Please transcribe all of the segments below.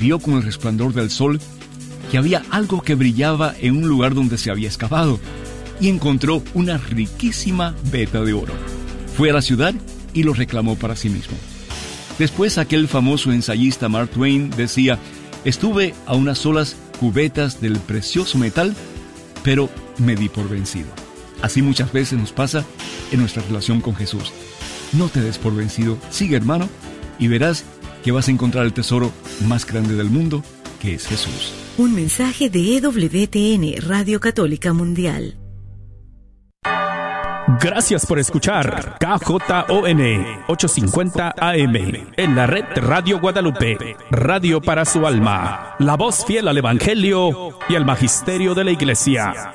vio con el resplandor del sol que había algo que brillaba en un lugar donde se había excavado y encontró una riquísima veta de oro. Fue a la ciudad y lo reclamó para sí mismo. Después aquel famoso ensayista Mark Twain decía, estuve a unas solas cubetas del precioso metal, pero me di por vencido. Así muchas veces nos pasa en nuestra relación con Jesús. No te des por vencido, sigue hermano, y verás que vas a encontrar el tesoro más grande del mundo, que es Jesús. Un mensaje de EWTN, Radio Católica Mundial. Gracias por escuchar KJON 850 AM en la red Radio Guadalupe, radio para su alma, la voz fiel al Evangelio y al Magisterio de la Iglesia.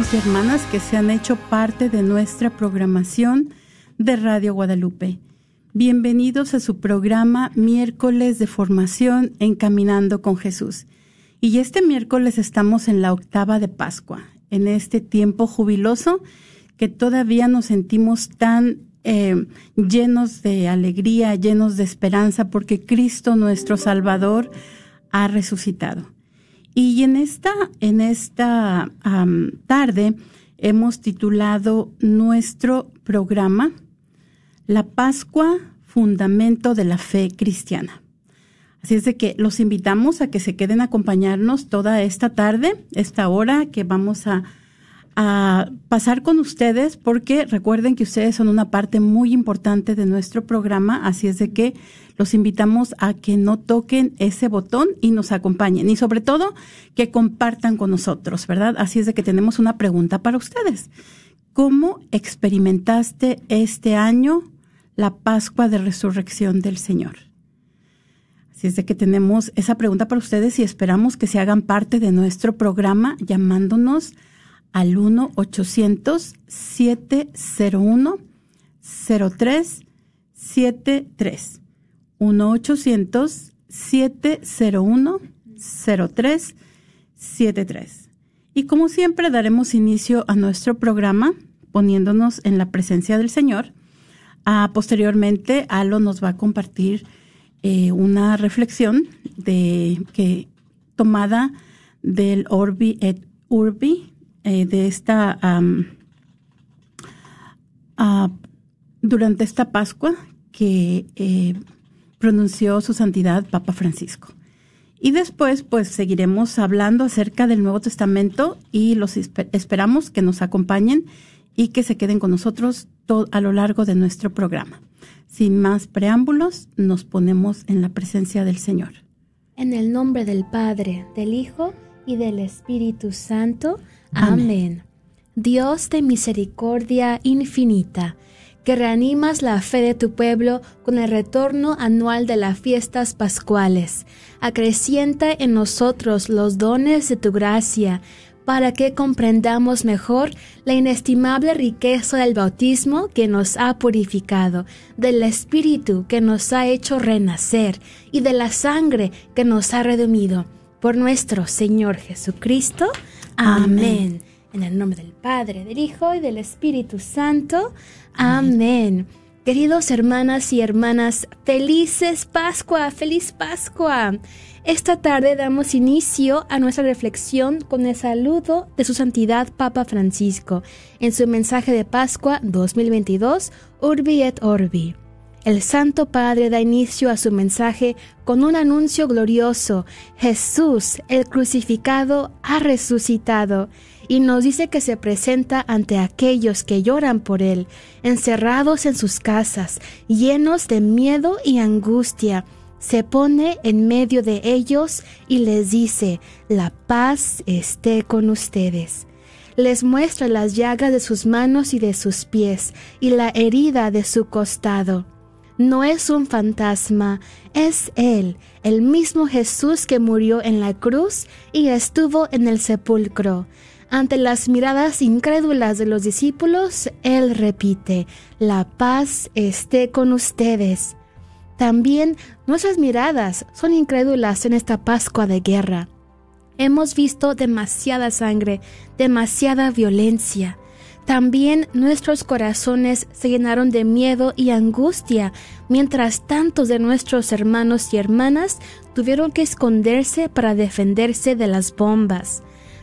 y hermanas que se han hecho parte de nuestra programación de Radio Guadalupe. Bienvenidos a su programa Miércoles de Formación Encaminando con Jesús. Y este miércoles estamos en la octava de Pascua, en este tiempo jubiloso que todavía nos sentimos tan eh, llenos de alegría, llenos de esperanza, porque Cristo nuestro Salvador ha resucitado. Y en esta, en esta tarde hemos titulado nuestro programa La Pascua, Fundamento de la Fe Cristiana. Así es de que los invitamos a que se queden a acompañarnos toda esta tarde, esta hora que vamos a a pasar con ustedes porque recuerden que ustedes son una parte muy importante de nuestro programa, así es de que los invitamos a que no toquen ese botón y nos acompañen y sobre todo que compartan con nosotros, ¿verdad? Así es de que tenemos una pregunta para ustedes. ¿Cómo experimentaste este año la Pascua de Resurrección del Señor? Así es de que tenemos esa pregunta para ustedes y esperamos que se hagan parte de nuestro programa llamándonos al 1-800-701-0373. 1-800-701-0373. Y como siempre daremos inicio a nuestro programa poniéndonos en la presencia del Señor. Ah, posteriormente, Alo nos va a compartir eh, una reflexión de que tomada del Orbi et Urbi eh, de esta durante esta Pascua que eh, pronunció su santidad Papa Francisco. Y después, pues seguiremos hablando acerca del Nuevo Testamento y los esperamos que nos acompañen y que se queden con nosotros a lo largo de nuestro programa. Sin más preámbulos, nos ponemos en la presencia del Señor. En el nombre del Padre, del Hijo y del Espíritu Santo. Amén. Dios de misericordia infinita, que reanimas la fe de tu pueblo con el retorno anual de las fiestas pascuales, acrecienta en nosotros los dones de tu gracia, para que comprendamos mejor la inestimable riqueza del bautismo que nos ha purificado, del Espíritu que nos ha hecho renacer y de la sangre que nos ha redimido. Por nuestro Señor Jesucristo. Amén. En el nombre del Padre, del Hijo y del Espíritu Santo. Amén. Queridos hermanas y hermanas, felices Pascua, feliz Pascua. Esta tarde damos inicio a nuestra reflexión con el saludo de su santidad Papa Francisco en su mensaje de Pascua 2022, Urbi et Orbi. El Santo Padre da inicio a su mensaje con un anuncio glorioso. Jesús, el crucificado, ha resucitado y nos dice que se presenta ante aquellos que lloran por Él, encerrados en sus casas, llenos de miedo y angustia. Se pone en medio de ellos y les dice, la paz esté con ustedes les muestra las llagas de sus manos y de sus pies y la herida de su costado no es un fantasma, es Él, el mismo Jesús que murió en la cruz y estuvo en el sepulcro. Ante las miradas incrédulas de los discípulos, Él repite, la paz esté con ustedes. También nuestras miradas son incrédulas en esta Pascua de guerra. Hemos visto demasiada sangre, demasiada violencia. También nuestros corazones se llenaron de miedo y angustia, mientras tantos de nuestros hermanos y hermanas tuvieron que esconderse para defenderse de las bombas.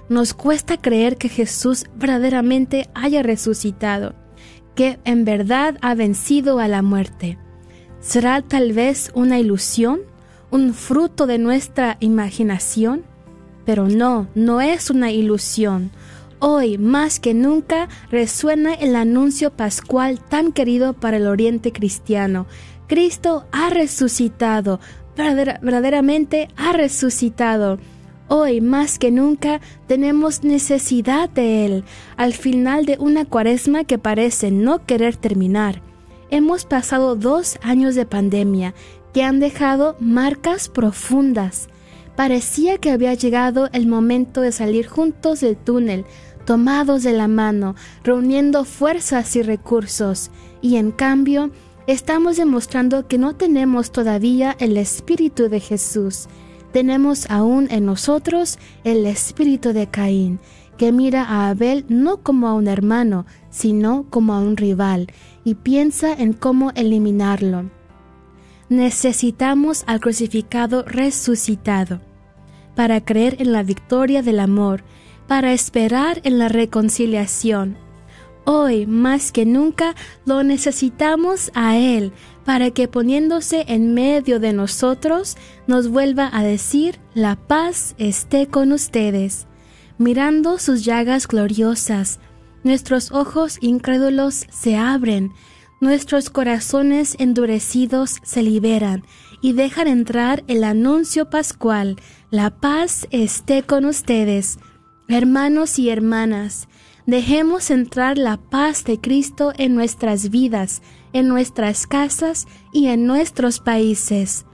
Nos cuesta creer que Jesús verdaderamente haya resucitado, que en verdad ha vencido a la muerte. ¿Será tal vez una ilusión, un fruto de nuestra imaginación? Pero no, no es una ilusión Hoy más que nunca resuena el anuncio pascual tan querido para el oriente cristiano. Cristo ha resucitado, verdaderamente ha resucitado. Hoy más que nunca tenemos necesidad de Él al final de una cuaresma que parece no querer terminar. Hemos pasado dos años de pandemia que han dejado marcas profundas Parecía que había llegado el momento de salir juntos del túnel, tomados de la mano, reuniendo fuerzas y recursos, y en cambio estamos demostrando que no tenemos todavía el Espíritu de Jesús. Tenemos aún en nosotros el espíritu de Caín, que mira a Abel no como a un hermano, sino como a un rival, y piensa en cómo eliminarlo. Necesitamos al crucificado resucitado para creer en la victoria del amor, para esperar en la reconciliación. Hoy más que nunca lo necesitamos a Él para que poniéndose en medio de nosotros nos vuelva a decir, la paz esté con ustedes. Mirando sus llagas gloriosas, nuestros ojos incrédulos se abren, nuestros corazones endurecidos se liberan y dejan entrar el anuncio pascual, la paz esté con ustedes. Hermanos y hermanas, dejemos entrar la paz de Cristo en nuestras vidas, en nuestras casas y en nuestros países.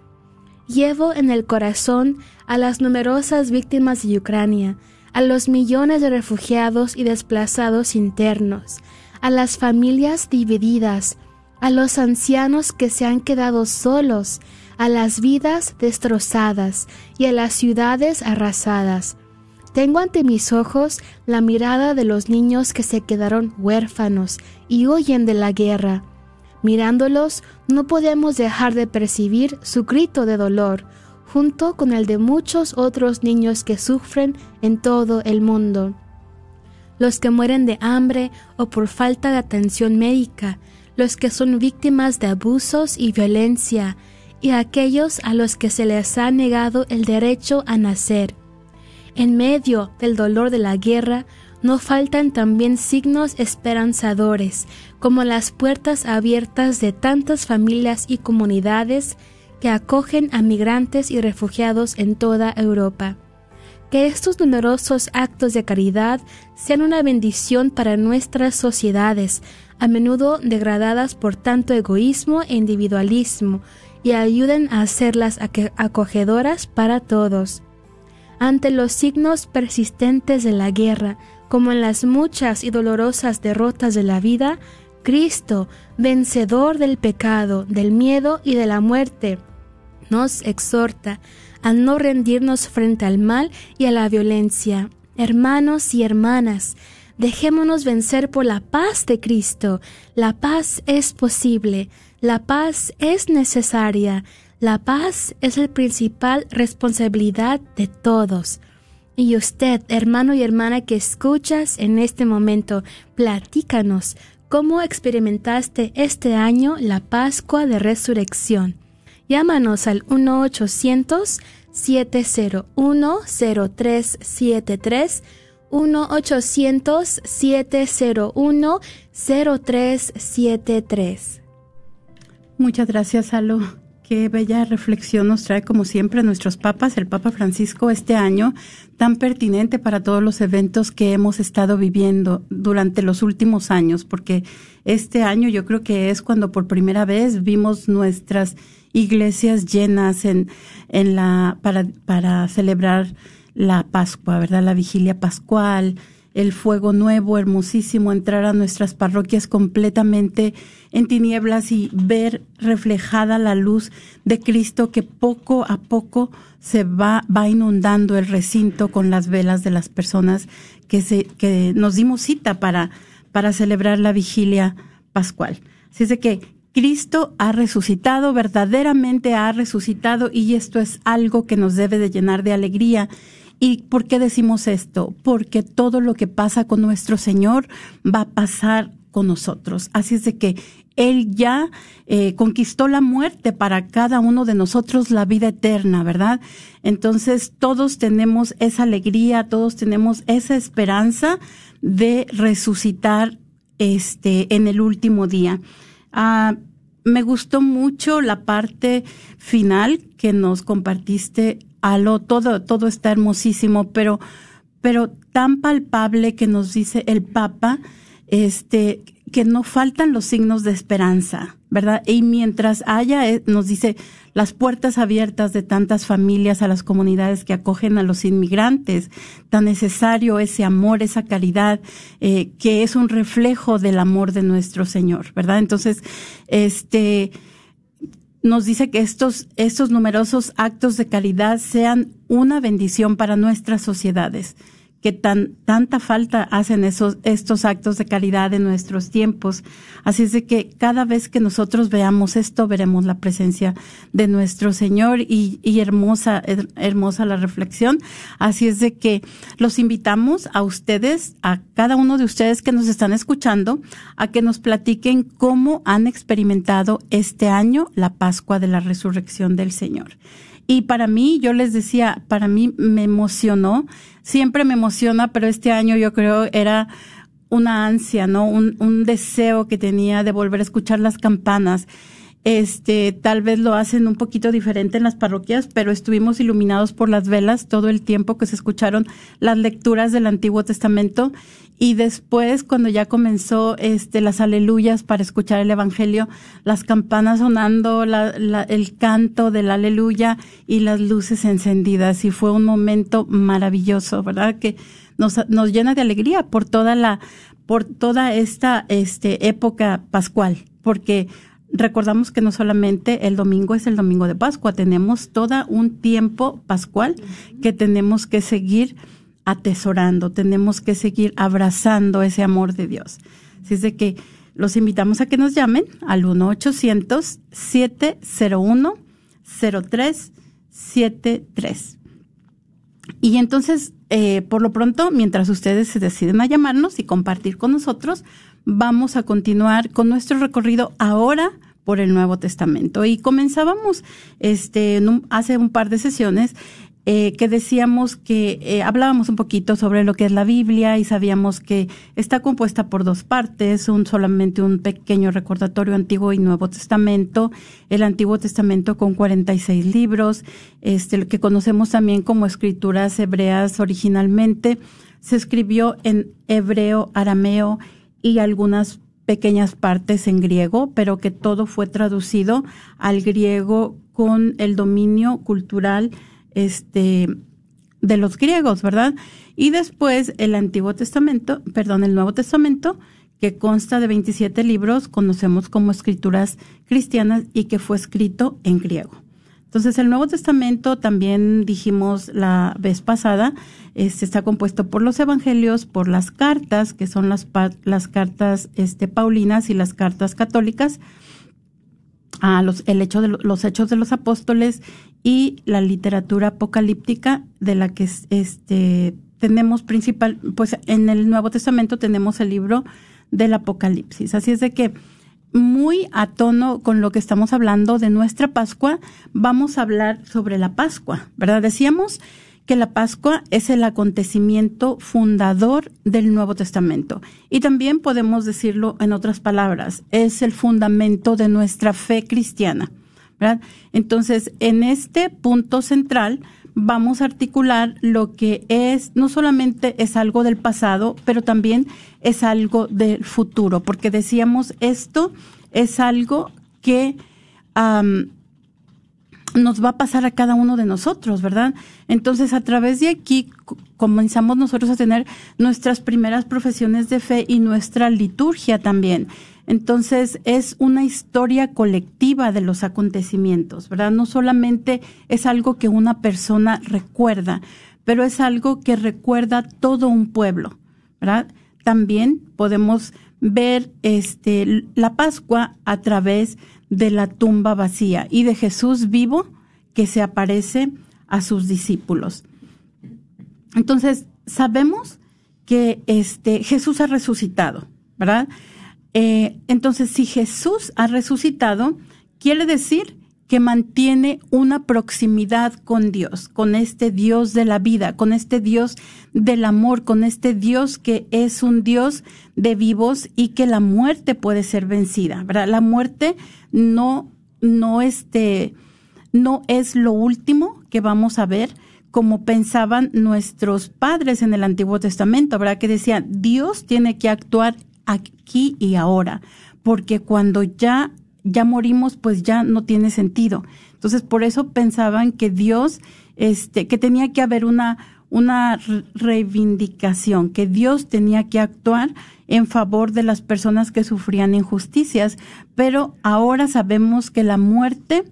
Llevo en el corazón a las numerosas víctimas de Ucrania, a los millones de refugiados y desplazados internos, a las familias divididas, a los ancianos que se han quedado solos, a las vidas destrozadas y a las ciudades arrasadas. Tengo ante mis ojos la mirada de los niños que se quedaron huérfanos y huyen de la guerra. Mirándolos, no podemos dejar de percibir su grito de dolor, junto con el de muchos otros niños que sufren en todo el mundo. Los que mueren de hambre o por falta de atención médica, los que son víctimas de abusos y violencia, y aquellos a los que se les ha negado el derecho a nacer. En medio del dolor de la guerra, no faltan también signos esperanzadores, como las puertas abiertas de tantas familias y comunidades que acogen a migrantes y refugiados en toda Europa. Que estos numerosos actos de caridad sean una bendición para nuestras sociedades, a menudo degradadas por tanto egoísmo e individualismo, y ayuden a hacerlas acogedoras para todos. Ante los signos persistentes de la guerra, como en las muchas y dolorosas derrotas de la vida, Cristo, vencedor del pecado, del miedo y de la muerte, nos exhorta a no rendirnos frente al mal y a la violencia. Hermanos y hermanas, dejémonos vencer por la paz de Cristo. La paz es posible. La paz es necesaria. La paz es la principal responsabilidad de todos. Y usted, hermano y hermana que escuchas en este momento, platícanos cómo experimentaste este año la Pascua de Resurrección. Llámanos al 1-800-701-0373, 1-800-701-0373. Muchas gracias, Alo. Qué bella reflexión nos trae, como siempre, nuestros papas, el Papa Francisco, este año, tan pertinente para todos los eventos que hemos estado viviendo durante los últimos años, porque este año yo creo que es cuando por primera vez vimos nuestras iglesias llenas en, en la, para, para celebrar la Pascua, ¿verdad? La vigilia pascual, el fuego nuevo, hermosísimo, entrar a nuestras parroquias completamente en tinieblas y ver reflejada la luz de Cristo que poco a poco se va, va inundando el recinto con las velas de las personas que se, que nos dimos cita para, para celebrar la vigilia pascual. Así es de que Cristo ha resucitado, verdaderamente ha resucitado y esto es algo que nos debe de llenar de alegría ¿Y por qué decimos esto? Porque todo lo que pasa con nuestro Señor va a pasar con nosotros. Así es de que Él ya eh, conquistó la muerte para cada uno de nosotros, la vida eterna, ¿verdad? Entonces todos tenemos esa alegría, todos tenemos esa esperanza de resucitar este en el último día. Ah, me gustó mucho la parte final que nos compartiste aló, todo, todo está hermosísimo, pero, pero tan palpable que nos dice el Papa, este, que no faltan los signos de esperanza, ¿verdad? Y mientras haya, eh, nos dice, las puertas abiertas de tantas familias a las comunidades que acogen a los inmigrantes, tan necesario ese amor, esa caridad, eh, que es un reflejo del amor de nuestro Señor, ¿verdad? Entonces, este, nos dice que estos, estos numerosos actos de caridad sean una bendición para nuestras sociedades que tan, tanta falta hacen esos, estos actos de caridad en nuestros tiempos. Así es de que cada vez que nosotros veamos esto, veremos la presencia de nuestro Señor y, y hermosa, hermosa la reflexión. Así es de que los invitamos a ustedes, a cada uno de ustedes que nos están escuchando, a que nos platiquen cómo han experimentado este año la Pascua de la Resurrección del Señor. Y para mí, yo les decía, para mí me emocionó, siempre me emociona, pero este año yo creo era una ansia, ¿no? Un, un deseo que tenía de volver a escuchar las campanas. Este, tal vez lo hacen un poquito diferente en las parroquias, pero estuvimos iluminados por las velas todo el tiempo que se escucharon las lecturas del Antiguo Testamento. Y después cuando ya comenzó este las aleluyas para escuchar el evangelio, las campanas sonando, la, la, el canto del aleluya y las luces encendidas. Y fue un momento maravilloso, ¿verdad? Que nos, nos llena de alegría por toda la por toda esta este época pascual, porque recordamos que no solamente el domingo es el domingo de Pascua, tenemos todo un tiempo pascual que tenemos que seguir atesorando, tenemos que seguir abrazando ese amor de Dios. Así es de que los invitamos a que nos llamen al 1-800-701-0373. Y entonces, eh, por lo pronto, mientras ustedes se deciden a llamarnos y compartir con nosotros, vamos a continuar con nuestro recorrido ahora por el Nuevo Testamento. Y comenzábamos este, hace un par de sesiones eh, que decíamos que eh, hablábamos un poquito sobre lo que es la Biblia y sabíamos que está compuesta por dos partes, un solamente un pequeño recordatorio Antiguo y Nuevo Testamento, el Antiguo Testamento con 46 libros, este que conocemos también como escrituras hebreas originalmente, se escribió en hebreo, arameo y algunas pequeñas partes en griego, pero que todo fue traducido al griego con el dominio cultural este de los griegos, ¿verdad? Y después el Antiguo Testamento, perdón, el Nuevo Testamento, que consta de 27 libros, conocemos como escrituras cristianas y que fue escrito en griego. Entonces, el Nuevo Testamento también dijimos la vez pasada, está compuesto por los evangelios, por las cartas, que son las, las cartas este, paulinas y las cartas católicas, a los, el hecho de los hechos de los apóstoles y la literatura apocalíptica de la que este, tenemos principal, pues en el Nuevo Testamento tenemos el libro del Apocalipsis. Así es de que muy a tono con lo que estamos hablando de nuestra Pascua, vamos a hablar sobre la Pascua, ¿verdad? Decíamos que la Pascua es el acontecimiento fundador del Nuevo Testamento. Y también podemos decirlo en otras palabras, es el fundamento de nuestra fe cristiana. ¿verdad? Entonces, en este punto central vamos a articular lo que es, no solamente es algo del pasado, pero también es algo del futuro, porque decíamos esto es algo que nos va a pasar a cada uno de nosotros, ¿verdad? Entonces, a través de aquí comenzamos nosotros a tener nuestras primeras profesiones de fe y nuestra liturgia también. Entonces, es una historia colectiva de los acontecimientos, ¿verdad? No solamente es algo que una persona recuerda, pero es algo que recuerda todo un pueblo, ¿verdad? También podemos ver este la Pascua a través de la tumba vacía y de Jesús vivo que se aparece a sus discípulos. Entonces, sabemos que este Jesús ha resucitado, ¿verdad? Eh, entonces, si Jesús ha resucitado, quiere decir que mantiene una proximidad con Dios, con este Dios de la vida, con este Dios del amor, con este Dios que es un Dios de vivos y que la muerte puede ser vencida. La muerte no, no, este, no es lo último que vamos a ver, como pensaban nuestros padres en el Antiguo Testamento, ¿verdad? Que decían, Dios tiene que actuar aquí y ahora, porque cuando ya ya morimos, pues ya no tiene sentido. Entonces, por eso pensaban que Dios, este, que tenía que haber una, una reivindicación, que Dios tenía que actuar en favor de las personas que sufrían injusticias, pero ahora sabemos que la muerte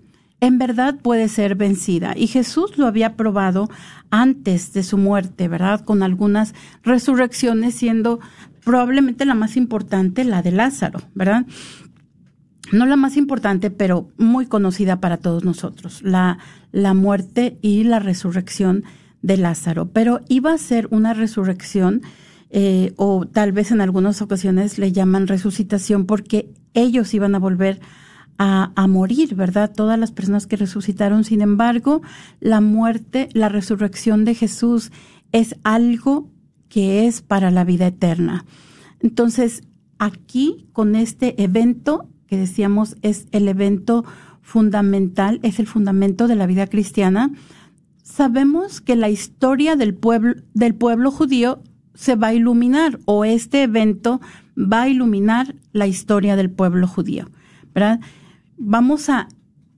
en verdad puede ser vencida. Y Jesús lo había probado antes de su muerte, ¿verdad? Con algunas resurrecciones, siendo probablemente la más importante, la de Lázaro, ¿verdad? No la más importante, pero muy conocida para todos nosotros, la, la muerte y la resurrección de Lázaro. Pero iba a ser una resurrección, eh, o tal vez en algunas ocasiones le llaman resucitación, porque ellos iban a volver a, a, morir, ¿verdad? Todas las personas que resucitaron. Sin embargo, la muerte, la resurrección de Jesús es algo que es para la vida eterna. Entonces, aquí, con este evento, que decíamos es el evento fundamental, es el fundamento de la vida cristiana, sabemos que la historia del pueblo, del pueblo judío se va a iluminar o este evento va a iluminar la historia del pueblo judío, ¿verdad? Vamos a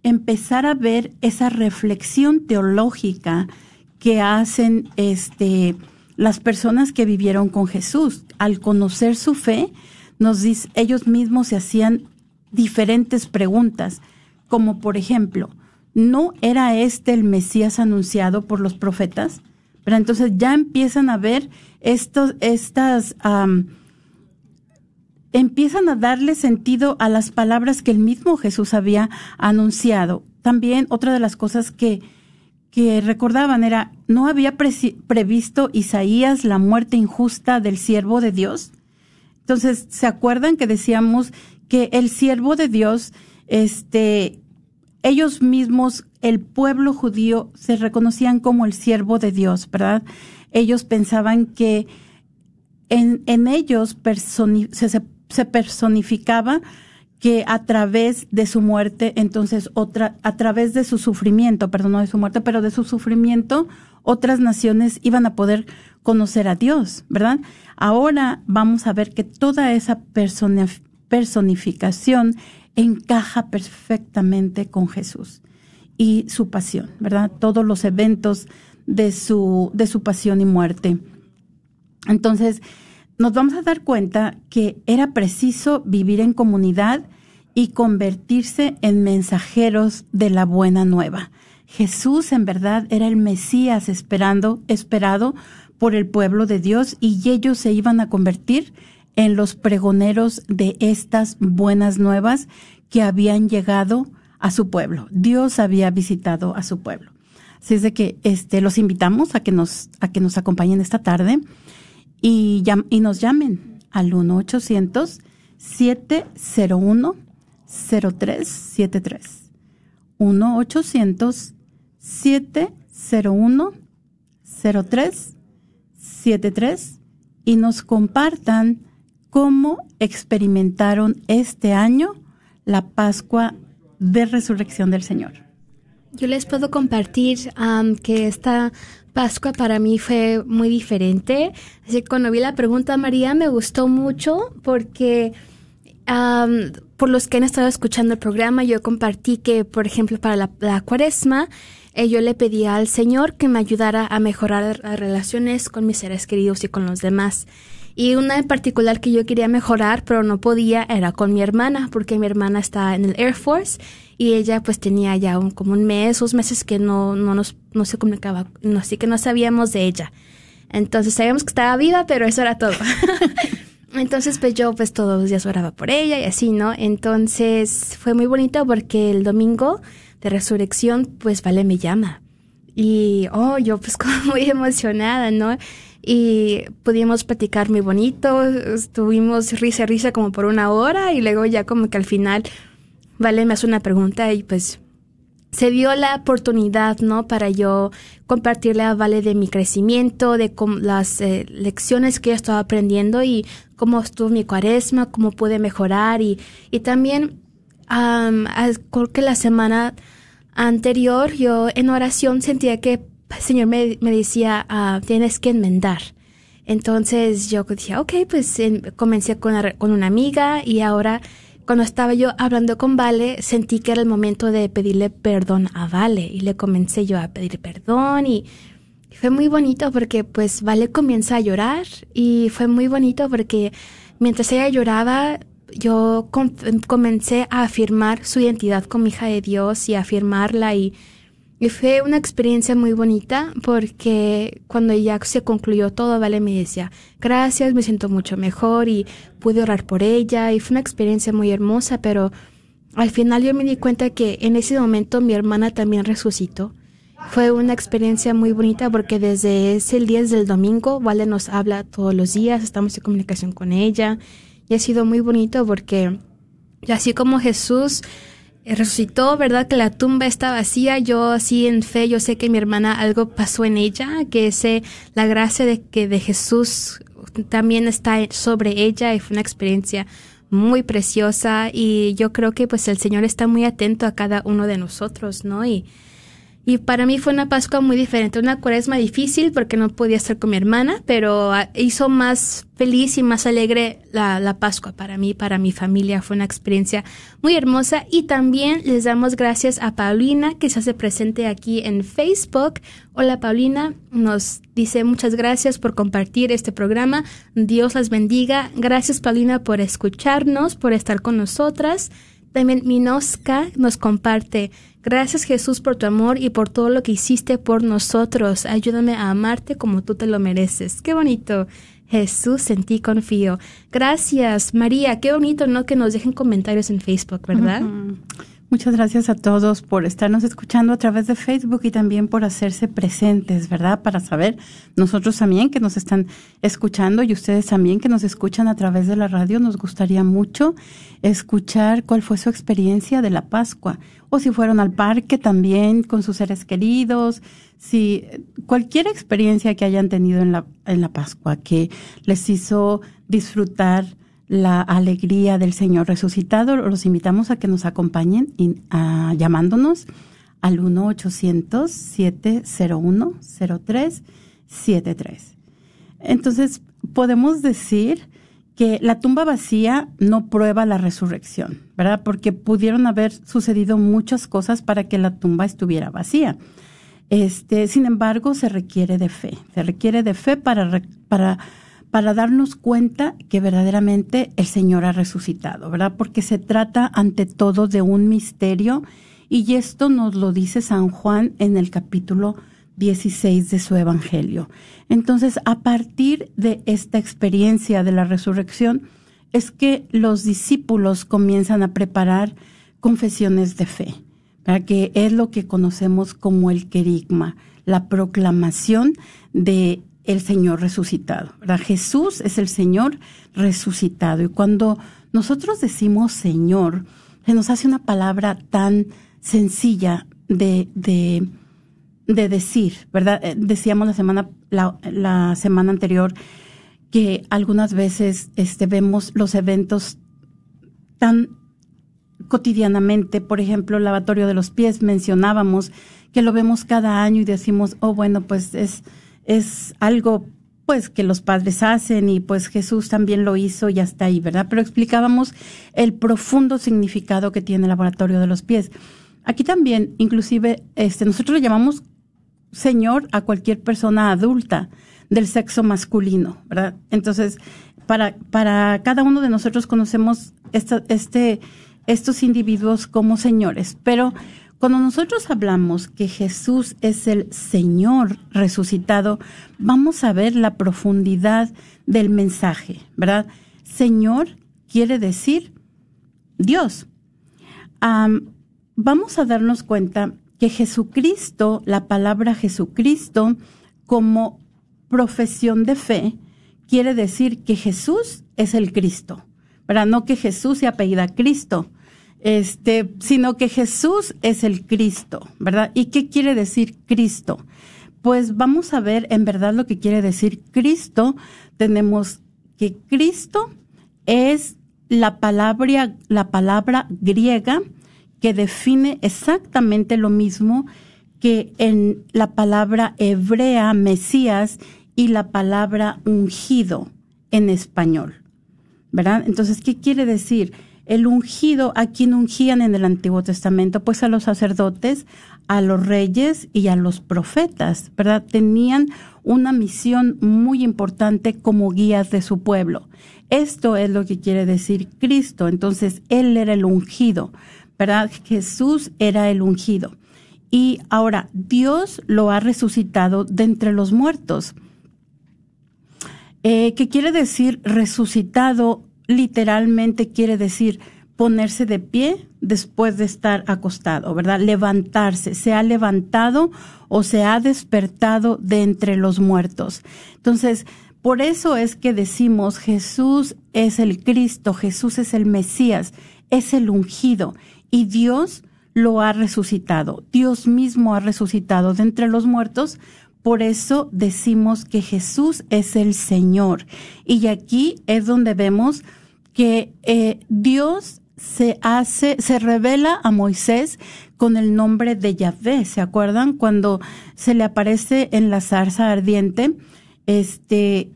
empezar a ver esa reflexión teológica que hacen este las personas que vivieron con Jesús. Al conocer su fe, nos dice, ellos mismos se hacían diferentes preguntas, como por ejemplo, ¿no era este el Mesías anunciado por los profetas? Pero entonces ya empiezan a ver estos, estas, empiezan a darle sentido a las palabras que el mismo Jesús había anunciado. También otra de las cosas que, que recordaban era, ¿no había previsto Isaías la muerte injusta del siervo de Dios? Entonces, ¿se acuerdan que decíamos que el siervo de Dios, este, ellos mismos, el pueblo judío, se reconocían como el siervo de Dios, ¿verdad? Ellos pensaban que en, en ellos se, se personificaba que a través de su muerte, entonces otra, a través de su sufrimiento, perdón, no de su muerte, pero de su sufrimiento, otras naciones iban a poder conocer a Dios, ¿verdad? Ahora vamos a ver que toda esa personificación encaja perfectamente con Jesús y su pasión, ¿verdad? Todos los eventos de su, de su pasión y muerte. Entonces, nos vamos a dar cuenta que era preciso vivir en comunidad y convertirse en mensajeros de la buena nueva. Jesús en verdad era el Mesías esperando, esperado por el pueblo de Dios y ellos se iban a convertir en los pregoneros de estas buenas nuevas que habían llegado a su pueblo. Dios había visitado a su pueblo. Así es de que este, los invitamos a que nos, a que nos acompañen esta tarde y, y nos llamen al 1-800-701-0373. 1-800-701-0373 y nos compartan cómo experimentaron este año la Pascua de Resurrección del Señor. Yo les puedo compartir que esta Pascua para mí fue muy diferente. Así que cuando vi la pregunta, María, me gustó mucho porque um, por los que han estado escuchando el programa, yo compartí que, por ejemplo, para la, cuaresma, eh, yo le pedía al Señor que me ayudara a mejorar las relaciones con mis seres queridos y con los demás. Y una en particular que yo quería mejorar, pero no podía, era con mi hermana, porque mi hermana está en el Air Force y ella pues tenía ya un, como un mes, dos meses que no, no, nos, no se comunicaba, así que no sabíamos de ella. Entonces sabíamos que estaba viva, pero eso era todo. Entonces, pues yo pues todos los días oraba por ella y así, ¿no? Entonces fue muy bonito porque el domingo de resurrección, pues Vale me llama. Y, oh, yo pues como muy emocionada, ¿no? y pudimos platicar muy bonito, estuvimos risa, risa como por una hora y luego ya como que al final Vale me hace una pregunta y pues se dio la oportunidad, ¿no? Para yo compartirle a Vale de mi crecimiento, de las eh, lecciones que yo estaba aprendiendo y cómo estuvo mi cuaresma, cómo pude mejorar y, y también um, creo que la semana anterior yo en oración sentía que el Señor me, me decía, ah, tienes que enmendar. Entonces yo dije, ok, pues comencé con, con una amiga y ahora cuando estaba yo hablando con Vale, sentí que era el momento de pedirle perdón a Vale y le comencé yo a pedir perdón y fue muy bonito porque pues Vale comienza a llorar y fue muy bonito porque mientras ella lloraba yo com- comencé a afirmar su identidad como hija de Dios y a afirmarla y, y fue una experiencia muy bonita porque cuando ya se concluyó todo, Vale me decía, gracias, me siento mucho mejor y pude orar por ella y fue una experiencia muy hermosa, pero al final yo me di cuenta que en ese momento mi hermana también resucitó. Fue una experiencia muy bonita porque desde ese día, desde el domingo, Vale nos habla todos los días, estamos en comunicación con ella y ha sido muy bonito porque así como Jesús resucitó, ¿verdad? Que la tumba está vacía, yo así en fe, yo sé que mi hermana algo pasó en ella, que ese, la gracia de que de Jesús también está sobre ella y fue una experiencia muy preciosa y yo creo que pues el Señor está muy atento a cada uno de nosotros, ¿no? Y, y para mí fue una Pascua muy diferente, una cuaresma difícil porque no podía estar con mi hermana, pero ah, hizo más feliz y más alegre la, la Pascua para mí, para mi familia. Fue una experiencia muy hermosa y también les damos gracias a Paulina que se hace presente aquí en Facebook. Hola Paulina, nos dice muchas gracias por compartir este programa. Dios las bendiga. Gracias Paulina por escucharnos, por estar con nosotras. También Minoska nos comparte. Gracias Jesús por tu amor y por todo lo que hiciste por nosotros. Ayúdame a amarte como tú te lo mereces. Qué bonito. Jesús, en ti confío. Gracias, María. Qué bonito, ¿no? Que nos dejen comentarios en Facebook, ¿verdad? Muchas gracias a todos por estarnos escuchando a través de Facebook y también por hacerse presentes, ¿verdad? Para saber nosotros también que nos están escuchando y ustedes también que nos escuchan a través de la radio. Nos gustaría mucho escuchar cuál fue su experiencia de la Pascua o si fueron al parque también con sus seres queridos, si cualquier experiencia que hayan tenido en la, en la Pascua que les hizo disfrutar la alegría del Señor resucitado. Los invitamos a que nos acompañen ah, llamándonos al 1-800-701-0373. Entonces, podemos decir que la tumba vacía no prueba la resurrección, ¿verdad? Porque pudieron haber sucedido muchas cosas para que la tumba estuviera vacía. Este, sin embargo, se requiere de fe. Se requiere de fe para, para darnos cuenta que verdaderamente el Señor ha resucitado, ¿verdad? Porque se trata ante todo de un misterio y esto nos lo dice San Juan en el capítulo 16 de su Evangelio. Entonces, a partir de esta experiencia de la resurrección, es que los discípulos comienzan a preparar confesiones de fe, que es lo que conocemos como el querigma, la proclamación de el Señor resucitado. ¿verdad? Jesús es el Señor resucitado. Y cuando nosotros decimos Señor, se nos hace una palabra tan sencilla de, de, de decir, ¿verdad? Eh, Decíamos la semana, la, la semana anterior que algunas veces este, vemos los eventos tan cotidianamente, por ejemplo, el lavatorio de los pies, mencionábamos que lo vemos cada año y decimos, oh, bueno, pues es, es algo pues que los padres hacen y pues Jesús también lo hizo y hasta ahí, ¿verdad? Pero explicábamos el profundo significado que tiene el lavatorio de los pies. Aquí también, inclusive, este, nosotros le llamamos Señor a cualquier persona adulta del sexo masculino, ¿verdad? Entonces, para, para cada uno de nosotros conocemos esta, este, estos individuos como señores, pero cuando nosotros hablamos que Jesús es el Señor resucitado, vamos a ver la profundidad del mensaje, ¿verdad? Señor quiere decir Dios. Am, vamos a darnos cuenta que Jesucristo, la palabra Jesucristo, como profesión de fe, quiere decir que Jesús es el Cristo, ¿verdad? No que Jesús se apellida Cristo, este, sino que Jesús es el Cristo, ¿verdad? ¿Y qué quiere decir Cristo? Pues vamos a ver en verdad lo que quiere decir Cristo. Tenemos que Cristo es la palabra, la palabra griega que define exactamente lo mismo que en la palabra hebrea Mesías y la palabra ungido en español. ¿Verdad? Entonces, ¿qué quiere decir? El ungido, ¿a quién ungían en el Antiguo Testamento? Pues a los sacerdotes, a los reyes y a los profetas, ¿verdad? Tenían una misión muy importante como guías de su pueblo. Esto es lo que quiere decir Cristo. Entonces, Él era el ungido, ¿verdad? Jesús era el ungido. Y ahora, Dios lo ha resucitado de entre los muertos. Eh, ¿Qué quiere decir resucitado? Literalmente quiere decir ponerse de pie después de estar acostado, ¿verdad? Levantarse, se ha levantado o se ha despertado de entre los muertos. Entonces, por eso es que decimos Jesús es el Cristo, Jesús es el Mesías, es el ungido y Dios lo ha resucitado. Dios mismo ha resucitado de entre los muertos por eso decimos que Jesús es el Señor. Y aquí es donde vemos que eh, Dios se hace, se revela a Moisés con el nombre de Yahvé. ¿Se acuerdan? Cuando se le aparece en la zarza ardiente, este,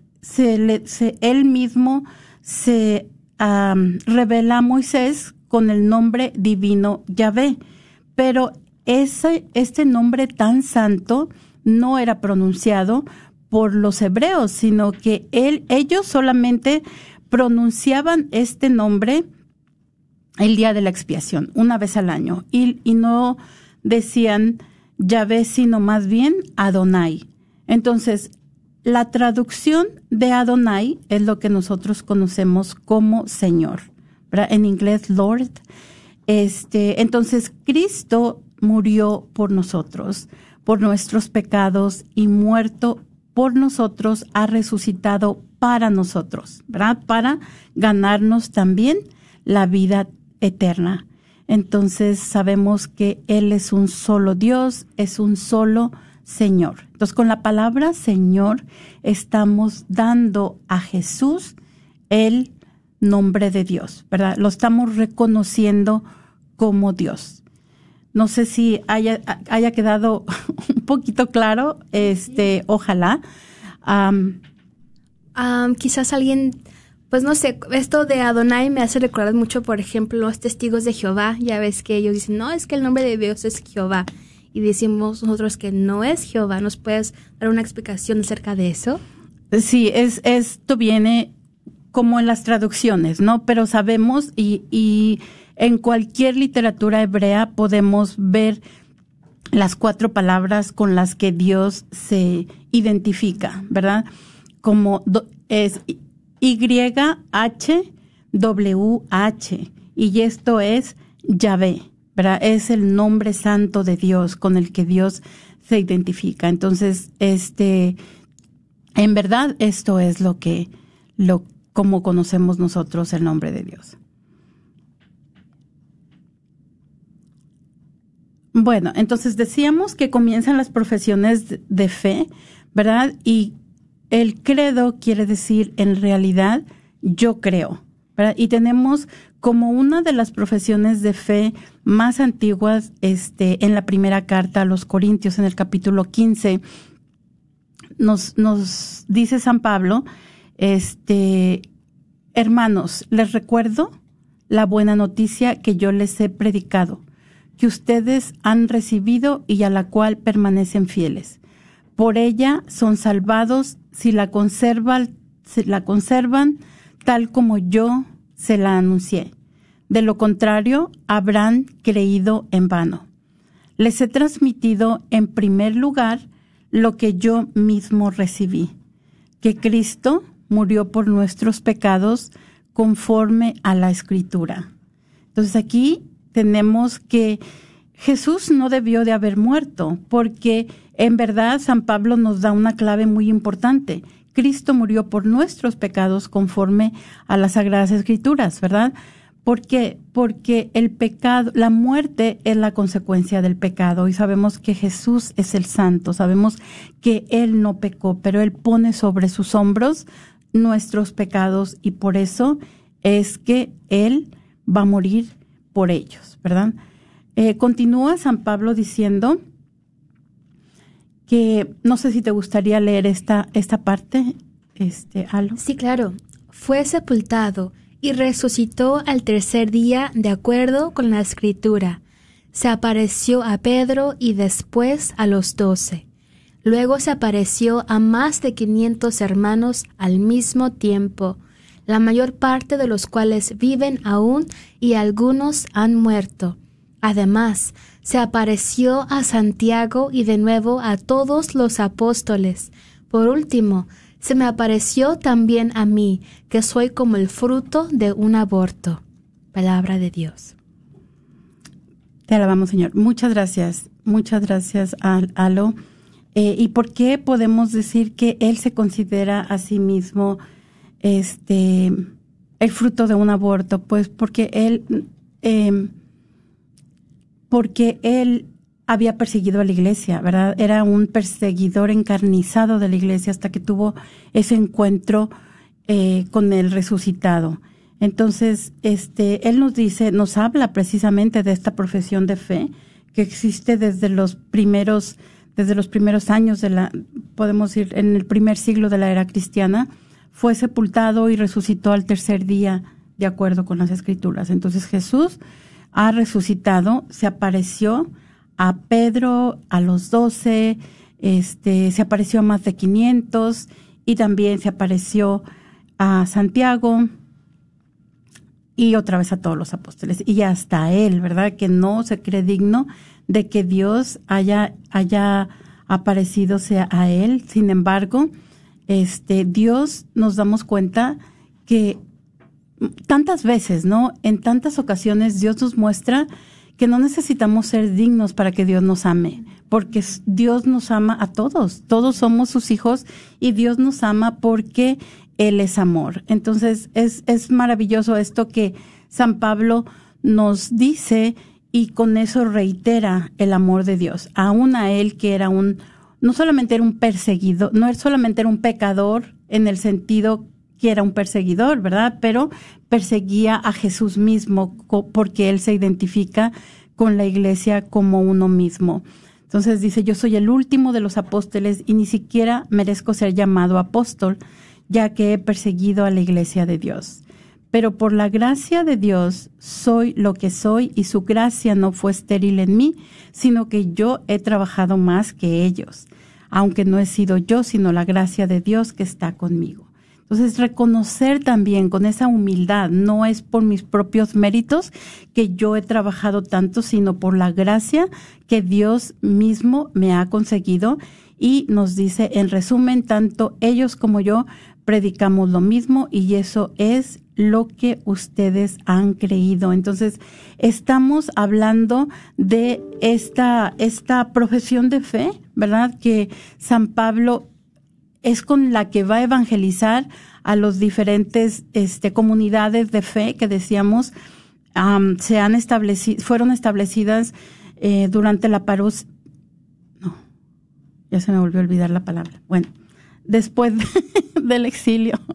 él mismo se revela a Moisés con el nombre divino Yahvé. Pero ese, este nombre tan santo, no era pronunciado por los hebreos, sino que él, ellos solamente pronunciaban este nombre el día de la expiación, una vez al año, y, y no decían Yahvé, sino más bien Adonai. Entonces, la traducción de Adonai es lo que nosotros conocemos como Señor, en inglés Lord. Este, entonces, Cristo murió por nosotros por nuestros pecados y muerto por nosotros, ha resucitado para nosotros, ¿verdad? Para ganarnos también la vida eterna. Entonces sabemos que Él es un solo Dios, es un solo Señor. Entonces con la palabra Señor estamos dando a Jesús el nombre de Dios, ¿verdad? Lo estamos reconociendo como Dios. No sé si haya, haya quedado un poquito claro, este, ojalá. quizás alguien, pues no sé, esto de Adonai me hace recordar mucho, por ejemplo, los testigos de Jehová. Ya ves que ellos dicen, no, es que el nombre de Dios es Jehová. Y decimos nosotros que no es Jehová. ¿Nos puedes dar una explicación acerca de eso? Sí, es, esto viene como en las traducciones, ¿no? Pero sabemos y, y en cualquier literatura hebrea podemos ver las cuatro palabras con las que Dios se identifica, ¿verdad? Como es Y-H-W-H, y esto es Yahvé, ¿verdad? Es el nombre santo de Dios con el que Dios se identifica. Entonces, este, en verdad, esto es lo que, lo, como conocemos nosotros el nombre de Dios. Bueno, entonces decíamos que comienzan las profesiones de fe, ¿verdad? Y el credo quiere decir en realidad yo creo. Y tenemos como una de las profesiones de fe más antiguas este, en la primera carta a los Corintios, en el capítulo 15, nos, nos dice San Pablo, este, hermanos, les recuerdo la buena noticia que yo les he predicado que ustedes han recibido y a la cual permanecen fieles. Por ella son salvados si la conservan, si la conservan tal como yo se la anuncié. De lo contrario, habrán creído en vano. Les he transmitido en primer lugar lo que yo mismo recibí, que Cristo murió por nuestros pecados conforme a la escritura. Entonces aquí tenemos que Jesús no debió de haber muerto, porque en verdad San Pablo nos da una clave muy importante. Cristo murió por nuestros pecados conforme a las Sagradas Escrituras, ¿verdad? ¿Por qué? Porque el pecado, la muerte es la consecuencia del pecado y sabemos que Jesús es el santo, sabemos que Él no pecó, pero Él pone sobre sus hombros nuestros pecados y por eso es que Él va a morir por ellos, ¿verdad? Eh, continúa San Pablo diciendo que no sé si te gustaría leer esta, esta parte, este, Alo. Sí, claro. Fue sepultado y resucitó al tercer día de acuerdo con la escritura. Se apareció a Pedro y después a los doce. Luego se apareció a más de quinientos hermanos al mismo tiempo, la mayor parte de los cuales viven aún y algunos han muerto. Además, se apareció a Santiago y de nuevo a todos los apóstoles. Por último, se me apareció también a mí, que soy como el fruto de un aborto. Palabra de Dios. Te alabamos, Señor. Muchas gracias. Muchas gracias, Al- Alo. Eh, ¿Y por qué podemos decir que Él se considera a sí mismo este, el fruto de un aborto? Pues porque Él, eh, porque Él había perseguido a la iglesia, ¿verdad? Era un perseguidor encarnizado de la iglesia hasta que tuvo ese encuentro eh, con el resucitado. Entonces, este, él nos dice, nos habla precisamente de esta profesión de fe que existe desde los primeros, desde los primeros años de la, podemos decir, en el primer siglo de la era cristiana, fue sepultado y resucitó al tercer día, de acuerdo con las escrituras. Entonces Jesús ha resucitado, se apareció a Pedro, a los doce, este, se apareció a más de 500 y también se apareció a Santiago y otra vez a todos los apóstoles y hasta él, ¿verdad? Que no se cree digno de que Dios haya, haya aparecido sea a él. Sin embargo, este, Dios nos damos cuenta que tantas veces, ¿no? En tantas ocasiones Dios nos muestra que no necesitamos ser dignos para que Dios nos ame, porque Dios nos ama a todos, todos somos sus hijos y Dios nos ama porque Él es amor. Entonces es, es maravilloso esto que San Pablo nos dice y con eso reitera el amor de Dios, aún a Él que era un, no solamente era un perseguido, no solamente era un pecador en el sentido que era un perseguidor, ¿verdad? Pero perseguía a Jesús mismo porque él se identifica con la iglesia como uno mismo. Entonces dice, yo soy el último de los apóstoles y ni siquiera merezco ser llamado apóstol, ya que he perseguido a la iglesia de Dios. Pero por la gracia de Dios soy lo que soy y su gracia no fue estéril en mí, sino que yo he trabajado más que ellos, aunque no he sido yo, sino la gracia de Dios que está conmigo. Entonces, reconocer también con esa humildad, no es por mis propios méritos que yo he trabajado tanto, sino por la gracia que Dios mismo me ha conseguido. Y nos dice, en resumen, tanto ellos como yo predicamos lo mismo y eso es lo que ustedes han creído. Entonces, estamos hablando de esta, esta profesión de fe, ¿verdad? Que San Pablo es con la que va a evangelizar a los diferentes este, comunidades de fe que decíamos am, se han establecido, fueron establecidas eh, durante la parus. No, ya se me volvió a olvidar la palabra. Bueno, después del exilio.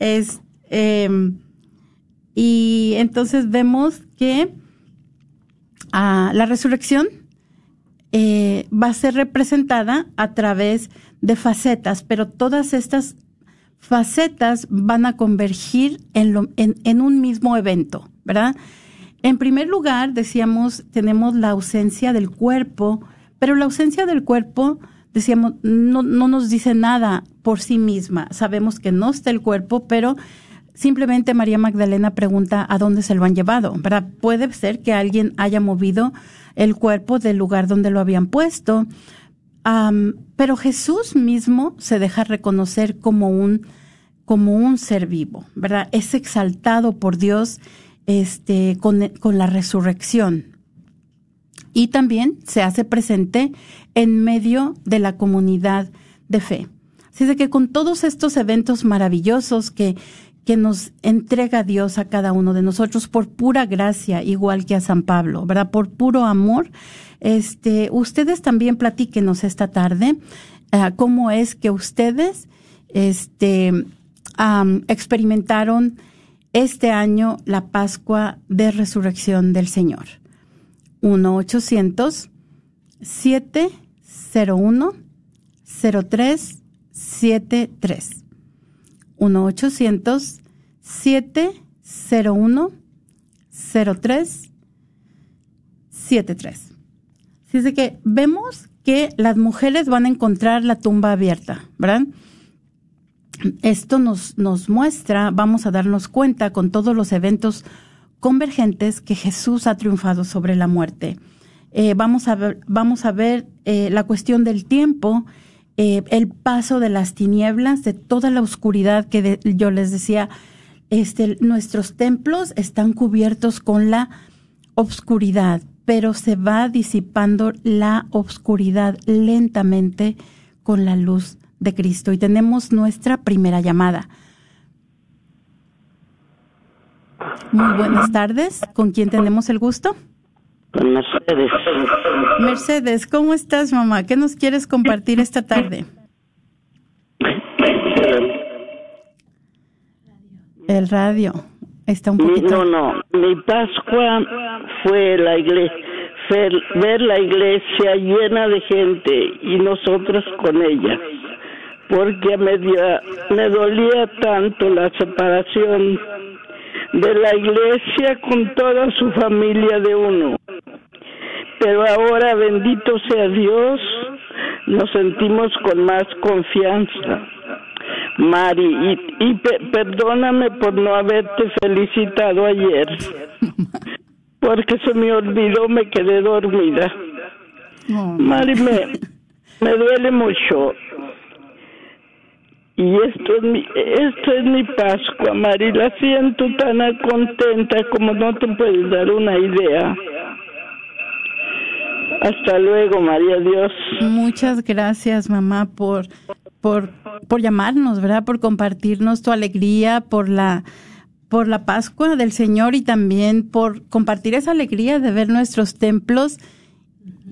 Es, em, y entonces vemos que ah, la resurrección eh, va a ser representada a través de facetas, pero todas estas facetas van a convergir en, en un mismo evento, ¿verdad? En primer lugar, decíamos, tenemos la ausencia del cuerpo, pero la ausencia del cuerpo, decíamos, no, no nos dice nada por sí misma. Sabemos que no está el cuerpo, pero simplemente María Magdalena pregunta a dónde se lo han llevado, ¿verdad? Puede ser que alguien haya movido el cuerpo del lugar donde lo habían puesto, pero Jesús mismo se deja reconocer como un, como un ser vivo, ¿verdad? Es exaltado por Dios este, con, con la resurrección. Y también se hace presente en medio de la comunidad de fe. Así de que con todos estos eventos maravillosos que, que nos entrega Dios a cada uno de nosotros por pura gracia, igual que a San Pablo, ¿verdad? Por puro amor, este, ustedes también platíquenos esta tarde ah, cómo es que ustedes, este, experimentaron este año la Pascua de Resurrección del Señor. 1-800-701-0373. 01 03 73. Así que vemos que las mujeres van a encontrar la tumba abierta, ¿verdad? Esto nos, nos muestra, vamos a darnos cuenta con todos los eventos convergentes que Jesús ha triunfado sobre la muerte. Eh, vamos a ver, vamos a ver eh, la cuestión del tiempo, eh, el paso de las tinieblas, de toda la oscuridad que yo les decía, este, nuestros templos están cubiertos con la obscuridad, pero se va disipando la obscuridad lentamente con la luz de Cristo. Y tenemos nuestra primera llamada. Muy buenas tardes. ¿Con quién tenemos el gusto? Con Mercedes. Mercedes, ¿cómo estás, mamá? ¿Qué nos quieres compartir esta tarde? El radio está un poquito. No, no. Mi Pascua fue la iglesia, ver la iglesia llena de gente y nosotros con ella. Porque me, dio- me dolía tanto la separación de la iglesia con toda su familia de uno. Pero ahora, bendito sea Dios, nos sentimos con más confianza. Mari, y, y pe- perdóname por no haberte felicitado ayer, porque se me olvidó, me quedé dormida. Mari, me, me duele mucho. Y esto es, mi, esto es mi Pascua, Mari. La siento tan contenta como no te puedes dar una idea. Hasta luego, María Dios. Muchas gracias, mamá, por, por, por llamarnos, ¿verdad? Por compartirnos tu alegría, por la, por la Pascua del Señor y también por compartir esa alegría de ver nuestros templos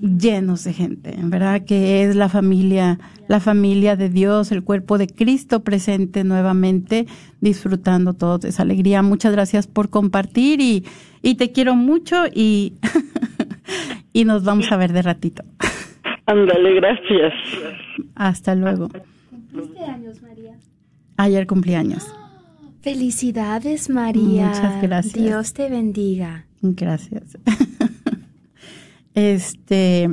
llenos de gente, ¿verdad? Que es la familia, la familia de Dios, el cuerpo de Cristo presente nuevamente, disfrutando toda esa alegría. Muchas gracias por compartir y, y te quiero mucho y, y nos vamos a ver de ratito. Ándale, gracias. Hasta luego. ¿Cumpliste años, María? Ayer cumpleaños. Felicidades, María. Muchas gracias. Dios te bendiga. Gracias. Este,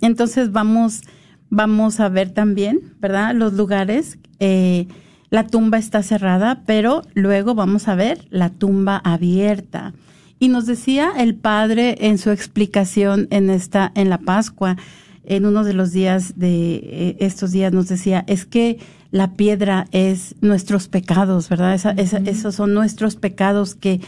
entonces vamos, vamos a ver también, ¿verdad? Los lugares. eh, la tumba está cerrada, pero luego vamos a ver la tumba abierta. Y nos decía el padre en su explicación en esta, en la Pascua, en uno de los días de eh, estos días nos decía, es que la piedra es nuestros pecados, ¿verdad? Esa- esa- esos son nuestros pecados que,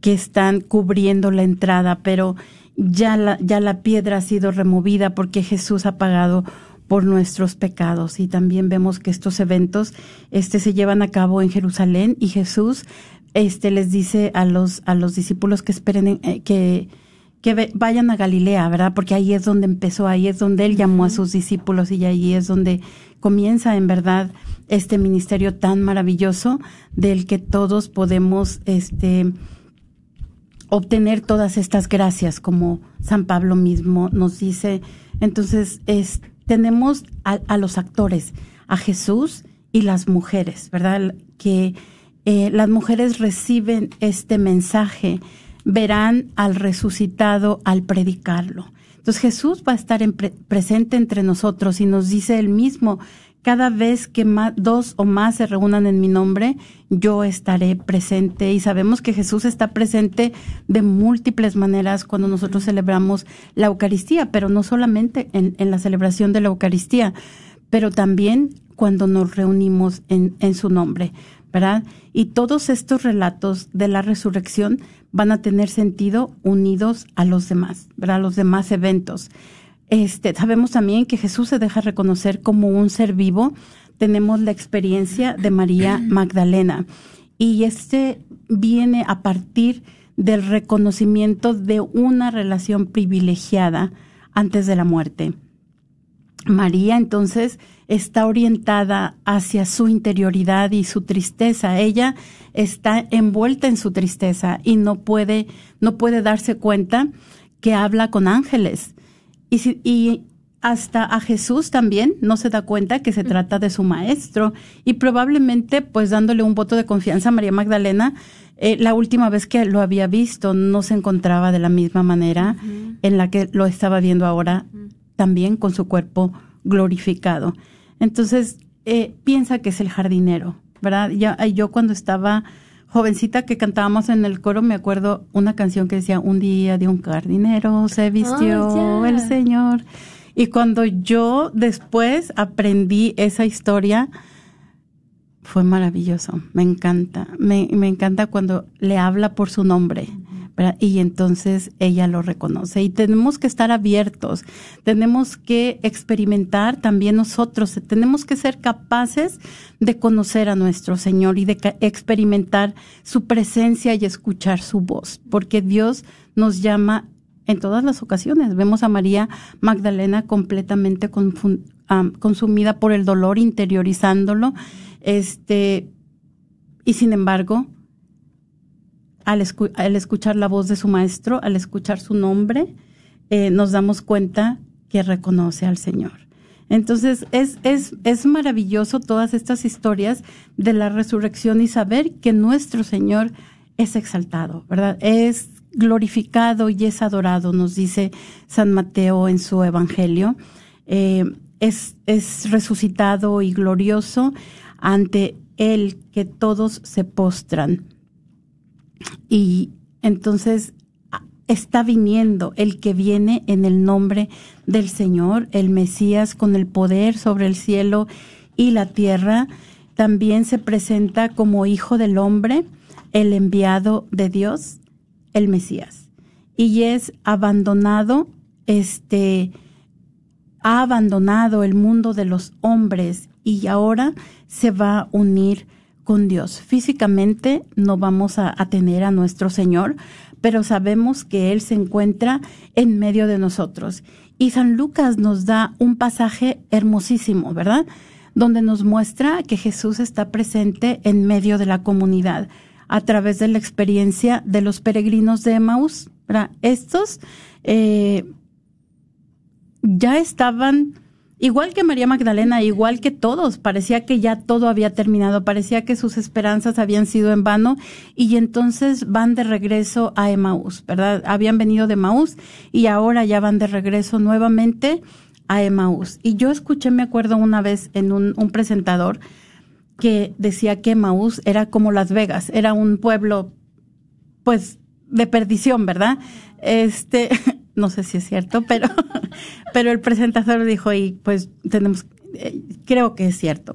que están cubriendo la entrada, pero ya la, ya la piedra ha sido removida porque Jesús ha pagado por nuestros pecados. Y también vemos que estos eventos este, se llevan a cabo en Jerusalén y Jesús este, les dice a los, a los discípulos que esperen, en- eh, que, que vayan a Galilea, ¿verdad? Porque ahí es donde empezó, ahí es donde él llamó a sus discípulos y ahí es donde comienza en verdad este ministerio tan maravilloso del que todos podemos, este, obtener todas estas gracias, como San Pablo mismo nos dice. Entonces, es, tenemos a, los actores, a Jesús y las mujeres, ¿verdad? Que eh, las mujeres reciben este mensaje, verán al resucitado al predicarlo. Entonces Jesús va a estar en pre- presente entre nosotros y nos dice él mismo, cada vez que dos o más se reúnan en mi nombre, yo estaré presente. Y sabemos que Jesús está presente de múltiples maneras cuando nosotros celebramos la Eucaristía, pero no solamente en, en la celebración de la Eucaristía, pero también cuando nos reunimos en, en su nombre, ¿verdad? Y todos estos relatos de la resurrección van a tener sentido unidos a los demás, ¿verdad? A los demás eventos. Este, sabemos también que Jesús se deja reconocer como un ser vivo. Tenemos la experiencia de María Magdalena y este viene a partir del reconocimiento de una relación privilegiada antes de la muerte. María entonces está orientada hacia su interioridad y su tristeza. Ella está envuelta en su tristeza y no puede, no puede darse cuenta que habla con ángeles. Y, si- y hasta a Jesús también no se da cuenta que se trata de su maestro y probablemente pues dándole un voto de confianza a María Magdalena, eh, la última vez que lo había visto no se encontraba de la misma manera en la que lo estaba viendo ahora, también con su cuerpo glorificado. Entonces, eh, piensa que es el jardinero, ¿verdad? Ya, yo cuando estaba jovencita que cantábamos en el coro, me acuerdo una canción que decía, un día de un jardinero se vistió Oh, el Señor. Y cuando yo después aprendí esa historia, fue maravilloso. Me encanta. Me, me encanta cuando le habla por su nombre. Y entonces ella lo reconoce. Y tenemos que estar abiertos. Tenemos que experimentar también nosotros. Tenemos que ser capaces de conocer a nuestro Señor y de experimentar su presencia y escuchar su voz. Porque Dios nos llama en todas las ocasiones. Vemos a María Magdalena completamente consumida por el dolor, interiorizándolo. Este, y sin embargo, al, escu- al escuchar la voz de su maestro, al escuchar su nombre, eh, nos damos cuenta que reconoce al Señor. Entonces, es, es, es maravilloso todas estas historias de la resurrección y saber que nuestro Señor es exaltado, ¿verdad? Es glorificado y es adorado, nos dice San Mateo en su Evangelio. Eh, es, es resucitado y glorioso ante Él que todos se postran. Y entonces está viniendo el que viene en el nombre del Señor, el Mesías con el poder sobre el cielo y la tierra. También se presenta como hijo del hombre, el enviado de Dios, el Mesías. Y es abandonado, este, ha abandonado el mundo de los hombres y ahora se va a unir con Dios. Físicamente no vamos a, a tener a nuestro Señor, pero sabemos que Él se encuentra en medio de nosotros. Y San Lucas nos da un pasaje hermosísimo, ¿verdad? Donde nos muestra que Jesús está presente en medio de la comunidad a través de la experiencia de los peregrinos de Emaús. ¿verdad? Estos eh, ya estaban, igual que María Magdalena, igual que todos, parecía que ya todo había terminado, parecía que sus esperanzas habían sido en vano y entonces van de regreso a Emaús, ¿verdad? Habían venido de Emaús y ahora ya van de regreso nuevamente a Emaús. Y yo escuché, me acuerdo una vez en un, un presentador que decía que Emaús era como Las Vegas, era un pueblo pues de perdición, ¿verdad? Este, no sé si es cierto, pero, pero el presentador dijo, y pues tenemos, eh, creo que es cierto.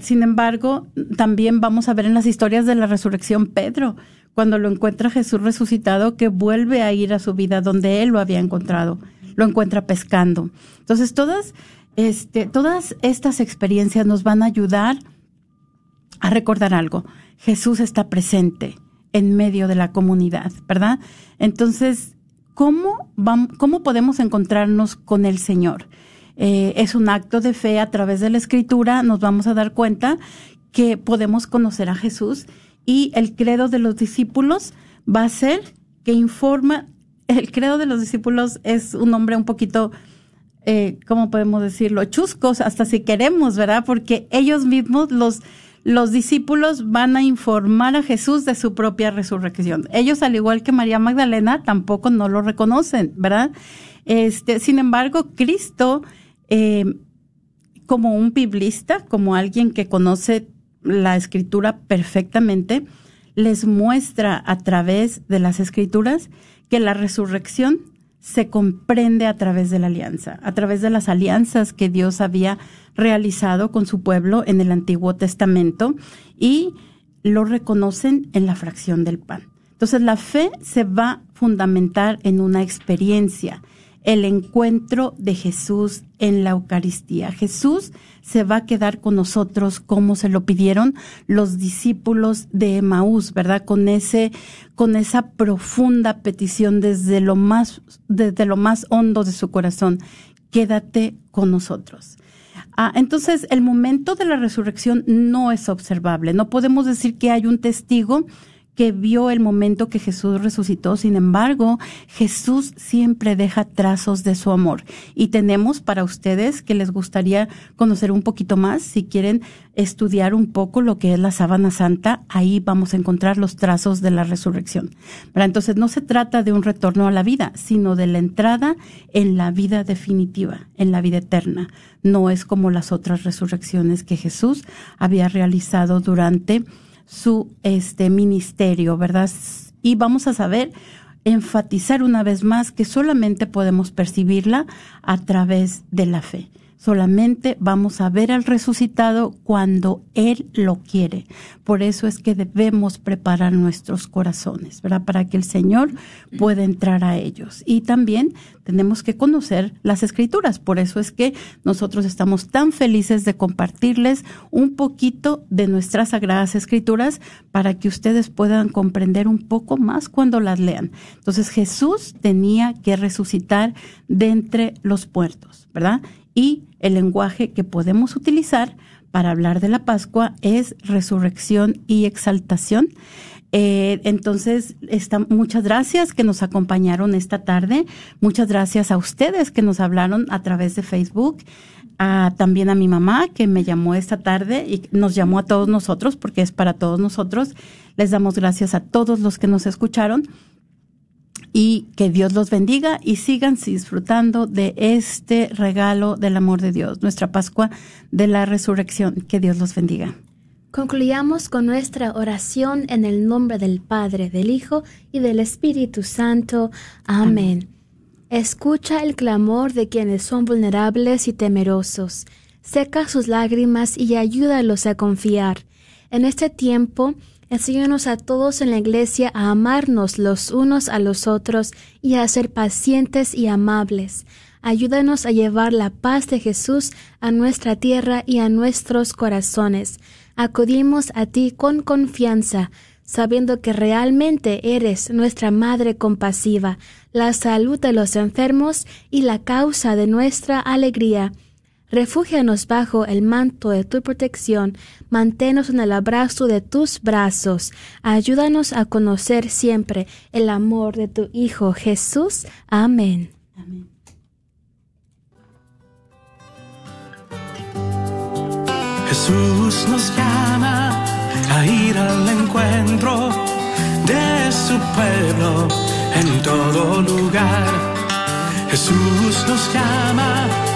Sin embargo, también vamos a ver en las historias de la resurrección Pedro, cuando lo encuentra Jesús resucitado, que vuelve a ir a su vida donde él lo había encontrado, lo encuentra pescando. Entonces, todas, este, todas estas experiencias nos van a ayudar a recordar algo. Jesús está presente en medio de la comunidad, ¿verdad? Entonces, ¿cómo, vam- cómo podemos encontrarnos con el Señor? Eh, es un acto de fe a través de la escritura, nos vamos a dar cuenta que podemos conocer a Jesús y el credo de los discípulos va a ser que informa, el credo de los discípulos es un nombre un poquito eh, ¿cómo podemos decirlo? Chuscos, hasta si queremos, ¿verdad? Porque ellos mismos, los, los discípulos, van a informar a Jesús de su propia resurrección. Ellos, al igual que María Magdalena, tampoco no lo reconocen, ¿verdad? Este, sin embargo, Cristo, eh, como un biblista, como alguien que conoce la escritura perfectamente, les muestra a través de las escrituras que la resurrección se comprende a través de la alianza, a través de las alianzas que Dios había realizado con su pueblo en el Antiguo Testamento y lo reconocen en la fracción del pan. Entonces la fe se va a fundamentar en una experiencia, el encuentro de Jesús en la Eucaristía. Jesús se va a quedar con nosotros como se lo pidieron los discípulos de Emaús, ¿verdad? Con ese, con esa profunda petición desde lo más, desde lo más hondo de su corazón. Quédate con nosotros. Ah, entonces, el momento de la resurrección no es observable. No podemos decir que hay un testigo que vio el momento que Jesús resucitó. Sin embargo, Jesús siempre deja trazos de su amor. Y tenemos para ustedes que les gustaría conocer un poquito más, si quieren estudiar un poco lo que es la sábana santa, ahí vamos a encontrar los trazos de la resurrección. Pero entonces no se trata de un retorno a la vida, sino de la entrada en la vida definitiva, en la vida eterna. No es como las otras resurrecciones que Jesús había realizado durante su este ministerio, ¿verdad? Y vamos a saber enfatizar una vez más que solamente podemos percibirla a través de la fe. Solamente vamos a ver al resucitado cuando Él lo quiere. Por eso es que debemos preparar nuestros corazones, ¿verdad? Para que el Señor pueda entrar a ellos. Y también tenemos que conocer las escrituras. Por eso es que nosotros estamos tan felices de compartirles un poquito de nuestras sagradas escrituras para que ustedes puedan comprender un poco más cuando las lean. Entonces Jesús tenía que resucitar de entre los muertos, ¿verdad? Y el lenguaje que podemos utilizar para hablar de la Pascua es resurrección y exaltación. Eh, entonces, muchas gracias que nos acompañaron esta tarde. Muchas gracias a ustedes que nos hablaron a través de Facebook. también a mi mamá que me llamó esta tarde y nos llamó a todos nosotros porque es para todos nosotros. Les damos gracias a todos los que nos escucharon y que Dios los bendiga y sigan disfrutando de este regalo del amor de Dios, nuestra Pascua de la Resurrección. Que Dios los bendiga. Concluyamos con nuestra oración en el nombre del Padre, del Hijo y del Espíritu Santo. Amén. Escucha el clamor de quienes son vulnerables y temerosos. Seca sus lágrimas y ayúdalos a confiar. En este tiempo, Enséñanos a todos en la iglesia a amarnos los unos a los otros y a ser pacientes y amables. Ayúdanos a llevar la paz de Jesús a nuestra tierra y a nuestros corazones. Acudimos a ti con confianza, sabiendo que realmente eres nuestra Madre compasiva, la salud de los enfermos y la causa de nuestra alegría. Refúgianos bajo el manto de tu protección, manténos en el abrazo de tus brazos, ayúdanos a conocer siempre el amor de tu Hijo Jesús. Amén. Amén. Jesús nos llama a ir al encuentro de su pueblo en todo lugar. Jesús nos llama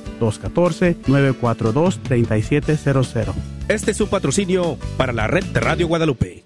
214-942-3700. Este es un patrocinio para la red de Radio Guadalupe.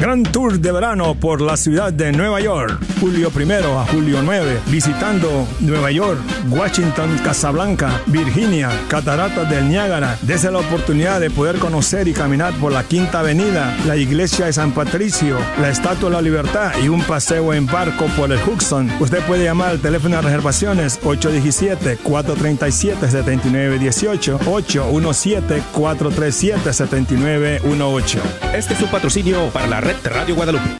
Gran Tour de verano por la ciudad de Nueva York, julio primero a julio 9, visitando Nueva York, Washington, Casablanca, Virginia, Cataratas del Niágara. Desde la oportunidad de poder conocer y caminar por la Quinta Avenida, la iglesia de San Patricio, la Estatua de la Libertad y un paseo en barco por el Hudson. Usted puede llamar al teléfono de reservaciones 817-437-7918, 817-437-7918. Este es un patrocinio para la red Radio Guadalupe.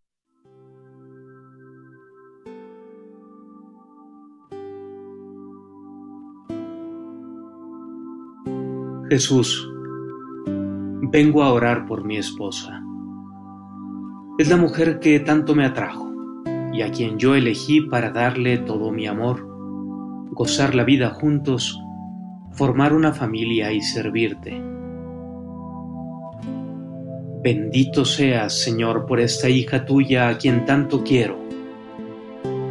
Jesús, vengo a orar por mi esposa. Es la mujer que tanto me atrajo y a quien yo elegí para darle todo mi amor, gozar la vida juntos, formar una familia y servirte. Bendito seas, Señor, por esta hija tuya a quien tanto quiero.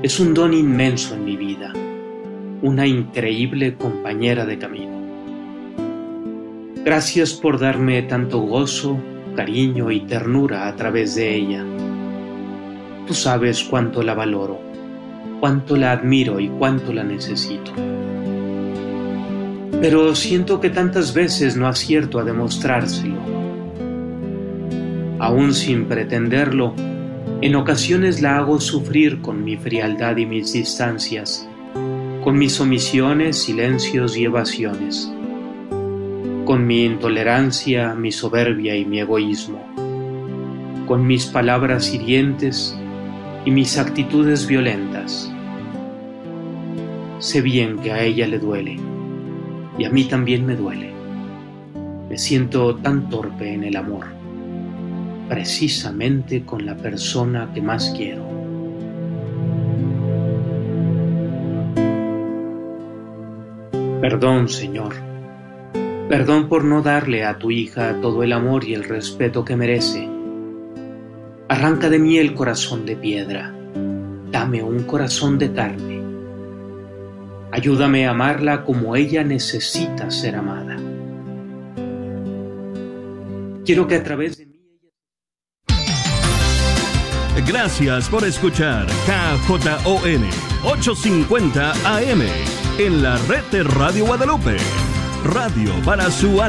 Es un don inmenso en mi vida, una increíble compañera de camino. Gracias por darme tanto gozo, cariño y ternura a través de ella. Tú sabes cuánto la valoro, cuánto la admiro y cuánto la necesito. Pero siento que tantas veces no acierto a demostrárselo. Aún sin pretenderlo, en ocasiones la hago sufrir con mi frialdad y mis distancias, con mis omisiones, silencios y evasiones con mi intolerancia, mi soberbia y mi egoísmo, con mis palabras hirientes y mis actitudes violentas. Sé bien que a ella le duele y a mí también me duele. Me siento tan torpe en el amor, precisamente con la persona que más quiero. Perdón, Señor Perdón por no darle a tu hija todo el amor y el respeto que merece. Arranca de mí el corazón de piedra. Dame un corazón de carne. Ayúdame a amarla como ella necesita ser amada. Quiero que a través de mí... Gracias por escuchar KJON 850 AM en la red de Radio Guadalupe. Radio para su.